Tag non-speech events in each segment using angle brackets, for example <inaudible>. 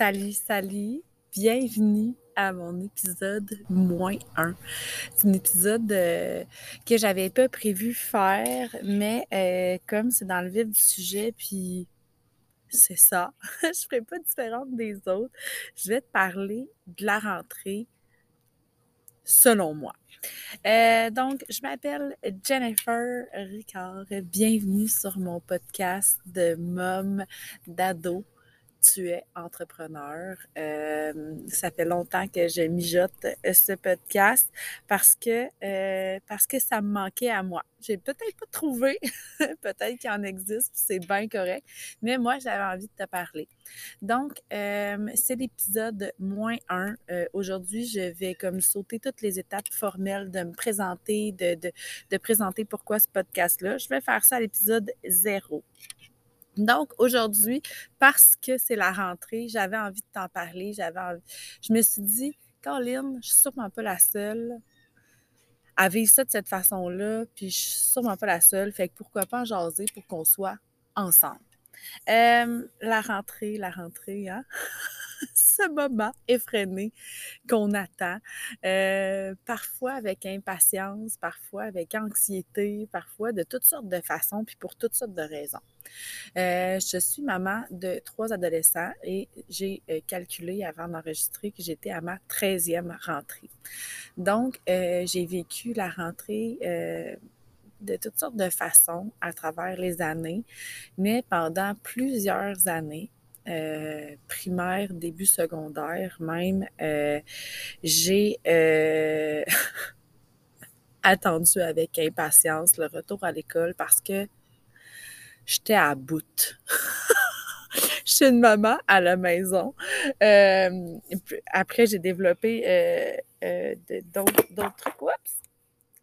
Salut, salut! Bienvenue à mon épisode moins 1. C'est un épisode euh, que j'avais pas prévu faire, mais euh, comme c'est dans le vif du sujet, puis c'est ça, <laughs> je serai pas différente des autres. Je vais te parler de la rentrée selon moi. Euh, donc, je m'appelle Jennifer Ricard. Bienvenue sur mon podcast de Mom d'ado tu es entrepreneur. Euh, ça fait longtemps que je mijote euh, ce podcast parce que, euh, parce que ça me manquait à moi. J'ai peut-être pas trouvé, <laughs> peut-être qu'il en existe, c'est bien correct, mais moi, j'avais envie de te parler. Donc, c'est l'épisode moins un. Aujourd'hui, je vais comme sauter toutes les étapes formelles de me présenter, de, de, de présenter pourquoi ce podcast-là. Je vais faire ça à l'épisode zéro. Donc, aujourd'hui, parce que c'est la rentrée, j'avais envie de t'en parler. J'avais Je me suis dit, Caroline, je suis sûrement pas la seule à vivre ça de cette façon-là, puis je suis sûrement pas la seule. Fait que pourquoi pas jaser pour qu'on soit ensemble. Euh, la rentrée, la rentrée, hein? <laughs> <laughs> ce moment effréné qu'on attend, euh, parfois avec impatience, parfois avec anxiété, parfois de toutes sortes de façons, puis pour toutes sortes de raisons. Euh, je suis maman de trois adolescents et j'ai euh, calculé avant d'enregistrer que j'étais à ma 13e rentrée. Donc, j'ai vécu la rentrée de toutes sortes de façons à travers les années, mais pendant plusieurs années, euh, primaire, début secondaire même, euh, j'ai euh, <laughs> attendu avec impatience le retour à l'école parce que j'étais à bout. <laughs> Je suis une maman à la maison. après, j'ai développé d'autres trucs. Oups!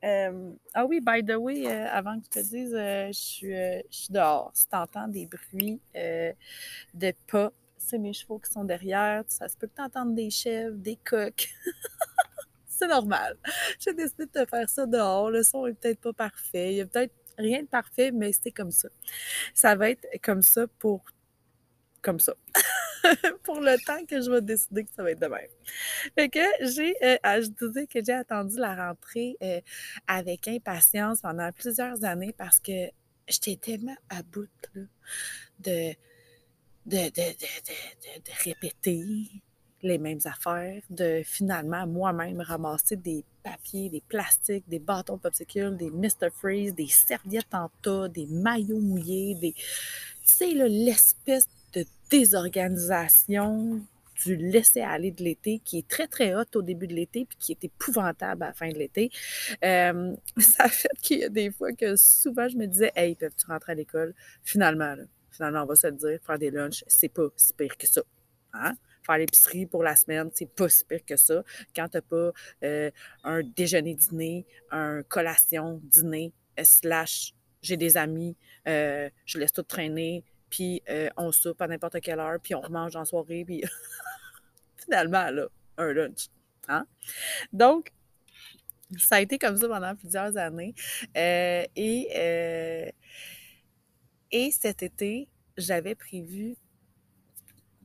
Euh, ah oui, by the way, euh, avant que je te dise, euh, je, suis, je suis dehors. Si tu entends des bruits de pas, c'est mes chevaux qui sont derrière. Ça se peut que tu entendes des chèvres, des coqs. <laughs> c'est normal. J'ai décidé de te faire ça dehors. Le son est peut-être pas parfait. Il y a peut-être rien de parfait, mais c'est comme ça. Ça va être comme ça pour comme ça. <laughs> <laughs> pour le temps que je vais décider que ça va être de même. Fait que j'ai, euh, je disais que j'ai attendu la rentrée euh, avec impatience pendant plusieurs années parce que j'étais tellement à bout de, de, de, répéter les mêmes affaires, de finalement moi-même ramasser des papiers, des plastiques, des bâtons popsicles, des Mr. Freeze, des serviettes en tas, des maillots mouillés, des... Tu sais, l'espèce de désorganisation du laisser-aller de l'été, qui est très, très haute au début de l'été, puis qui est épouvantable à la fin de l'été. Euh, <laughs> ça fait qu'il y a des fois que souvent, je me disais, hey, peuvent-tu rentrer à l'école? Finalement, finalement, on va se le dire, faire des lunchs, c'est pas si pire que ça. Hein? Faire l'épicerie pour la semaine, c'est pas si pire que ça. Quand t'as pas euh, un déjeuner-dîner, un collation-dîner, euh, slash, j'ai des amis, je laisse tout traîner, puis euh, on soupe à n'importe quelle heure, puis on mange en soirée, puis <laughs> finalement, là, un lunch. Hein? Donc, ça a été comme ça pendant plusieurs années. Euh, et, euh, et cet été, j'avais prévu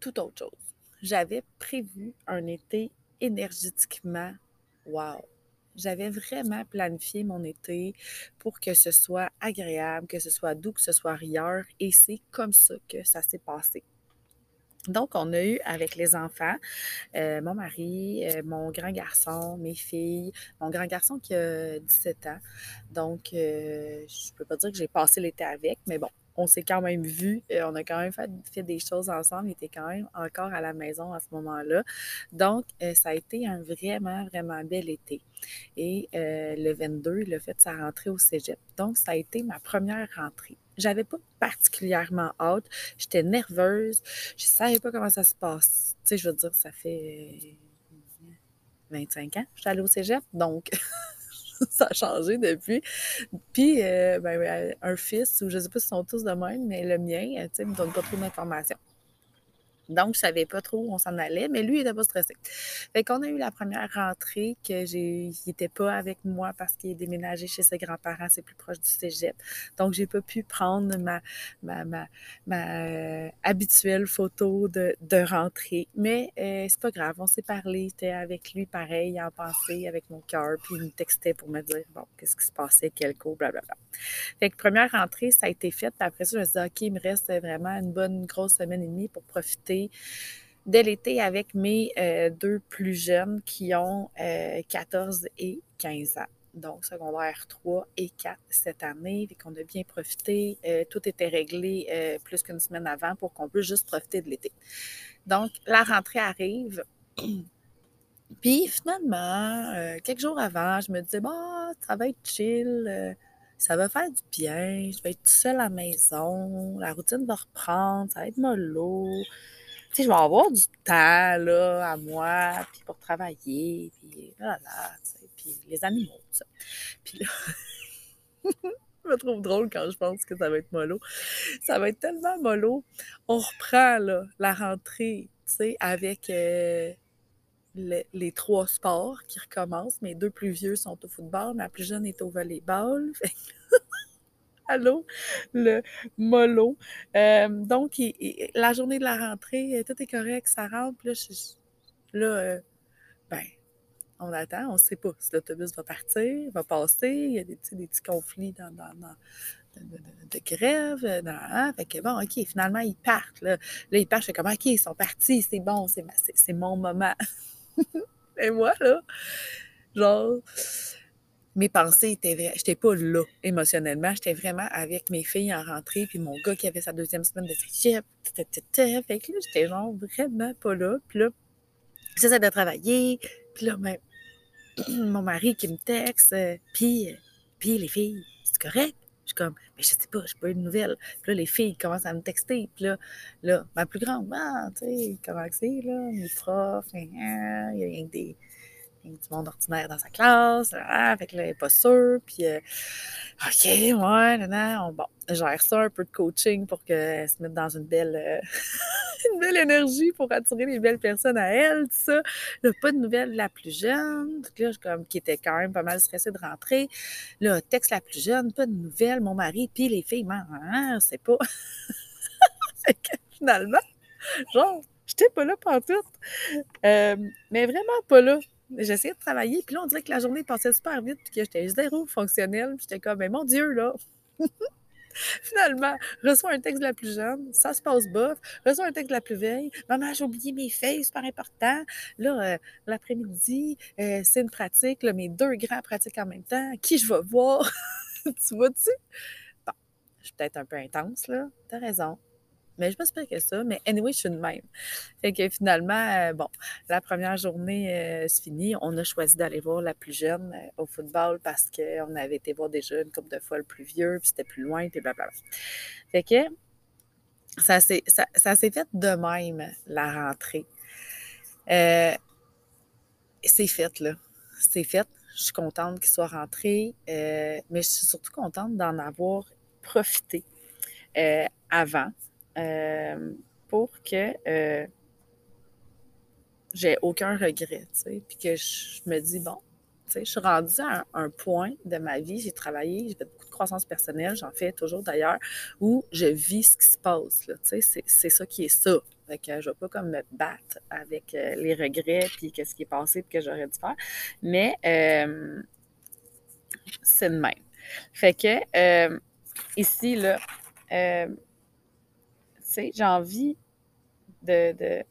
tout autre chose. J'avais prévu un été énergétiquement wow j'avais vraiment planifié mon été pour que ce soit agréable, que ce soit doux, que ce soit rieur, et c'est comme ça que ça s'est passé. Donc, on a eu avec les enfants, euh, mon mari, euh, mon grand garçon, mes filles, mon grand garçon qui a 17 ans. Donc, euh, je peux pas dire que j'ai passé l'été avec, mais bon, on s'est quand même vu, euh, on a quand même fait, des choses ensemble, il était quand même encore à la maison à ce moment-là. Donc, euh, ça a été un vraiment, vraiment bel été. Et euh, le 22, il a fait sa rentrée au cégep. Donc, ça a été ma première rentrée. J'avais pas particulièrement hâte, j'étais nerveuse, je savais pas comment ça se passe. Tu sais, je veux dire, ça fait 25 ans que je allée au cégep, donc <laughs> <laughs> ça a changé depuis. Puis, euh, ben, euh, un fils, ou je sais pas si sont tous de même, mais le mien, euh, tu sais, me donne pas trop d'informations. Donc, je savais pas trop où on s'en allait, mais lui, il n'était pas stressé. Fait qu'on a eu la première rentrée que j'ai. Il n'était pas avec moi parce qu'il est déménagé chez ses grands-parents, c'est plus proche du cégep. Donc, j'ai pas pu prendre ma, ma, ma, ma euh, habituelle photo de, de rentrée. Mais euh, c'est pas grave, on s'est parlé. J'étais avec lui pareil, en pensée, avec mon cœur, puis il me textait pour me dire, bon, qu'est-ce qui se passait, quel cours, blablabla. Fait que première rentrée, ça a été fait. Puis après ça, je me suis dit, OK, il me reste vraiment une bonne grosse semaine et demie pour profiter dès l'été avec mes euh, deux plus jeunes qui ont 14 euh, et 15 ans. Donc, secondaire 3 et 4 cette année. et qu'on a bien profité. Euh, tout était réglé plus qu'une semaine avant pour qu'on puisse juste profiter de l'été. Donc, la rentrée arrive. <clears throat> Puis finalement, quelques jours avant, je me disais, bon, ça va être chill ça va faire du bien, je vais être tout seul à la maison, la routine va reprendre, ça va être mollo sais, je vais avoir du temps, là, à moi, puis pour travailler, puis tu sais, puis les animaux, ça. Puis là, <laughs> je me trouve drôle quand je pense que ça va être mollo. Ça va être tellement mollo. On reprend, là, la rentrée, tu sais, avec euh, les trois sports qui recommencent. Mes deux plus vieux sont au football, ma plus jeune est au volleyball. <laughs> allô, le mollo. Euh, donc, la journée de la rentrée, euh, tout est correct, ça rentre. Là, euh, ben, on attend, on ne sait pas si l'autobus va partir, va passer. Il y a des, petits conflits dans, de, grève. Hein. fait que bon, OK, finalement, ils partent. Là, ils partent, je fais comme, OK, ils sont partis, c'est bon, c'est mon moment. <laughs> Et moi, là, genre, mes pensées étaient vraies. J'étais pas là émotionnellement. J'étais vraiment avec mes filles en rentrée, puis mon gars qui avait sa deuxième semaine de cégep. Fait que là, j'étais genre vraiment pas là. Puis là, j'essaie de travailler. Puis là, même, mon mari qui me texte. Euh, puis, euh, puis les filles, c'est correct? Je suis comme, mais je sais pas, je pas eu de nouvelles. Puis là, les filles commencent à me texter. Puis là, là ma plus grande, ah, tu sais, comment c'est, là, mes profs, hein, hein, il y a rien que des du monde ordinaire dans sa classe, ah, fait là, pas sûre, puis euh, OK, ouais, non, non, bon, gère ça, un peu de coaching pour qu'elle se mette dans une belle, euh, <laughs> une belle énergie pour attirer les belles personnes à elle, tout ça. Là, pas de nouvelles de la plus jeune, là, comme, qui était quand même pas mal stressée de rentrer. Là, texte la plus jeune, pas de nouvelles, mon mari, puis les filles, hein, c'est pas... <laughs> fait que finalement, genre, j'étais pas là pour tout. Euh, mais vraiment pas là. J'essayais de travailler, puis là, on dirait que la journée passait super vite, puis que j'étais zéro fonctionnel, puis j'étais comme, mais mon Dieu, là! <laughs> Finalement, reçois un texte de la plus jeune, ça se passe bof. Reçois un texte de la plus vieille, maman, j'ai oublié mes feuilles, super important. Là, euh, l'après-midi, euh, c'est une pratique, là, mes deux grands pratiques en même temps. Qui je vais voir? <laughs> tu vois-tu? Bon, je suis peut-être un peu intense, là. T'as raison. Mais je m'espère que ça. Mais anyway, je suis de même. Fait que finalement, euh, bon, la première journée euh, finit. On a choisi d'aller voir la plus jeune euh, au football parce qu'on avait été voir déjà une couple de fois le plus vieux, puis c'était plus loin, puis blablabla. Fait que ça s'est, ça, ça s'est fait de même, la rentrée. c'est fait, là. C'est fait. Je suis contente qu'il soit rentré, mais je suis surtout contente d'en avoir profité avant euh, pour que euh, j'ai aucun regret, puis que je me dis, bon, je suis rendue à un, point de ma vie, j'ai travaillé, j'ai fait beaucoup de croissance personnelle, j'en fais toujours d'ailleurs, où je vis ce qui se passe, c'est ça qui est ça. Fait que je ne vais pas comme me battre avec euh, les regrets puis qu'est-ce qui est passé puis que j'aurais dû faire. Mais c'est de même. Fait que ici, là, j'ai envie de,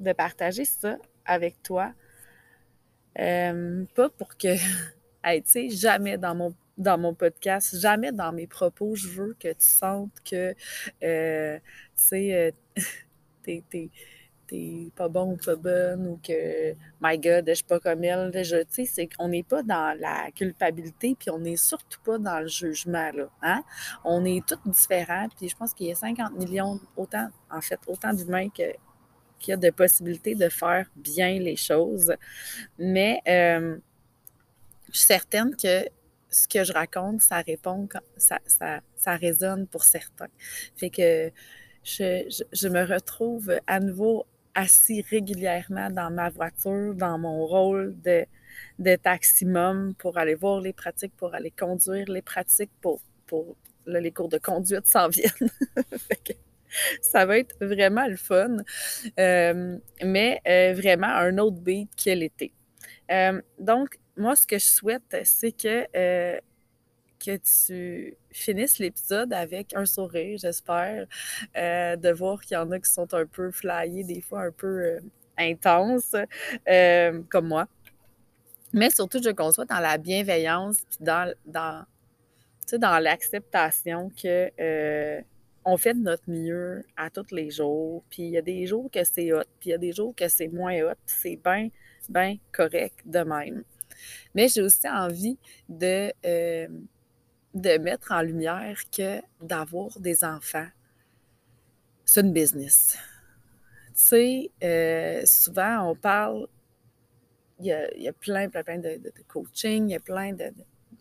de, partager ça avec toi. Euh, pas pour que, <laughs> tu sais, jamais dans mon, dans mon podcast, jamais dans mes propos, je veux que tu sentes que, euh, tu sais, euh, <laughs> t'es pas bon ou pas bonne ou que my God, je suis pas comme elle. Tu sais, c'est qu'on n'est pas dans la culpabilité, puis on n'est surtout pas dans le jugement. Là, hein? On est tous différents, puis je pense qu'il y a 50 millions, autant, en fait, autant d'humains que qu'il y a de possibilités de faire bien les choses. Mais euh, je suis certaine que ce que je raconte, ça répond, ça, ça, ça résonne pour certains. Fait que je, me retrouve à nouveau assis régulièrement dans ma voiture, dans mon rôle de, de taximum pour aller voir les pratiques, pour aller conduire les pratiques, pour, pour les cours de conduite s'en viennent. <laughs> ça va être vraiment le fun, euh, mais euh, vraiment un autre beat que l'été. Euh, donc, moi, ce que je souhaite, c'est que que tu finisses l'épisode avec un sourire, j'espère, euh, de voir qu'il y en a qui sont un peu flyés, des fois un peu euh, intenses, euh, comme moi. Mais surtout, je conçois dans la bienveillance, puis dans, dans, dans l'acceptation que on fait de notre mieux à tous les jours. Puis il y a des jours que c'est hot, puis il y a des jours que c'est moins hot, puis c'est bien, bien correct de même. Mais j'ai aussi envie de, de mettre en lumière que d'avoir des enfants, c'est une business. Tu sais, euh, souvent, on parle, il y a, plein, plein, de, coaching, il y a plein de,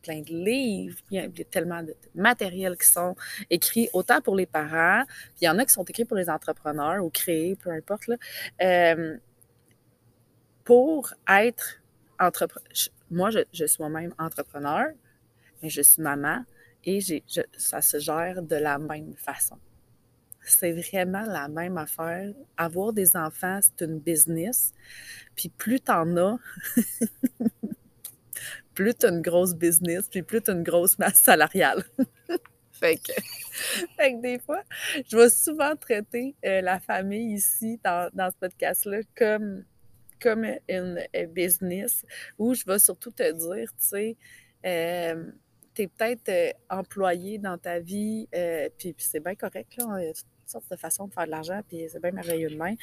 plein de livres, il y a, tellement de, matériel qui sont écrits autant pour les parents, puis il y en a qui sont écrits pour les entrepreneurs ou créés, peu importe, là, euh, pour être entrepreneur. Moi, je, je suis moi-même entrepreneur, mais je suis maman et ça se gère de la même façon. C'est vraiment la même affaire. Avoir des enfants, c'est une business. Puis plus t'en as, <laughs> plus t'as une grosse business, puis plus t'as une grosse masse salariale. <laughs> fait, que, fait, que, des fois, je vais souvent traiter euh, la famille ici, dans, dans ce podcast-là, comme, comme une, business, où je vais surtout te dire, tu sais, euh, tu es peut-être euh, employé dans ta vie, euh, puis, c'est bien correct, là. Il y a toutes sortes de façons de faire de l'argent, puis c'est bien merveilleux de même.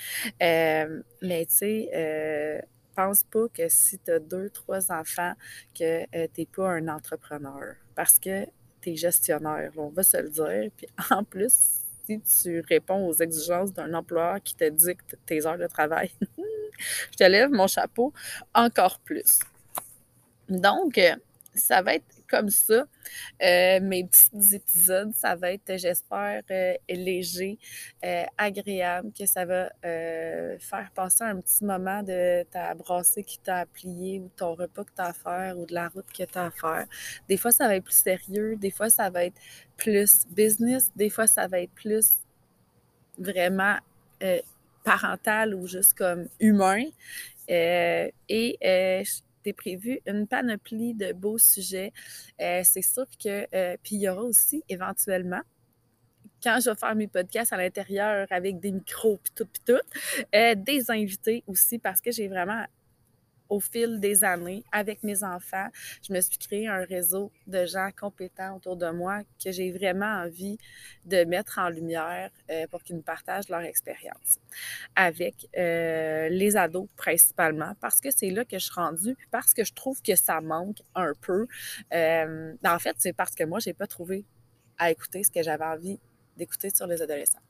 Euh, mais tu sais, pense pas que si tu as deux, trois enfants, que tu n'es pas un entrepreneur. Parce que tu es gestionnaire, on va se le dire. Puis <laughs> en plus, si tu réponds aux exigences d'un employeur qui te dicte tes heures de travail, <laughs> je te lève mon chapeau encore plus. Donc, ça va être comme ça. Euh, mes petits épisodes, ça va être, j'espère, euh, léger, euh, agréable, que ça va faire passer un petit moment de ta brassée qui t'a à plier ou ton repas que tu as à faire ou de la route que tu as à faire. Des fois, ça va être plus sérieux, des fois, ça va être plus business, des fois, ça va être plus vraiment parental ou juste comme humain. et t'es prévu une panoplie de beaux sujets. Euh, c'est sûr que, euh, puis il y aura aussi éventuellement, quand je vais faire mes podcasts à l'intérieur avec des micros, puis tout, puis tout, euh, des invités aussi, parce que j'ai vraiment au fil des années, avec mes enfants, je me suis créé un réseau de gens compétents autour de moi que j'ai vraiment envie de mettre en lumière euh, pour qu'ils nous partagent leur expérience avec euh, les ados principalement, parce que c'est là que je suis rendue, parce que je trouve que ça manque un peu. Euh, en fait, c'est parce que moi, j'ai pas trouvé à écouter ce que j'avais envie d'écouter sur les adolescents.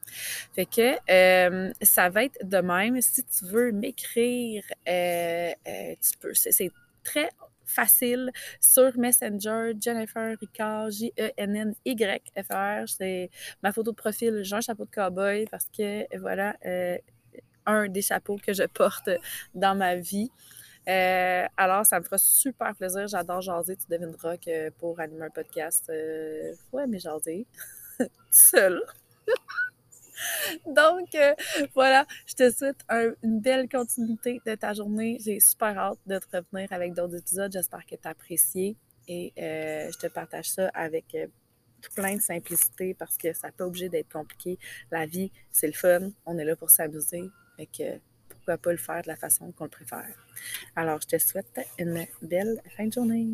Fait que euh, ça va être de même. Si tu veux m'écrire, euh, euh, tu peux. C'est très facile sur Messenger, Jennifer Ricard, J-E-N-N-Y-F-R. C'est ma photo de profil, j'ai un chapeau de cowboy parce que, voilà, un des chapeaux que je porte dans ma vie. alors, ça me fera super plaisir. J'adore jaser. Tu devineras que pour animer un podcast, ouais, mais jaser. <laughs> seule. Donc, euh, voilà, je te souhaite une belle continuité de ta journée. J'ai super hâte de te revenir avec d'autres épisodes. J'espère que tu as apprécié et euh, je te partage ça avec euh, plein de simplicité parce que ça n'a pas obligé d'être compliqué. La vie, c'est le fun. On est là pour s'amuser. Fait que pourquoi pas le faire de la façon qu'on le préfère. Alors, je te souhaite une belle fin de journée.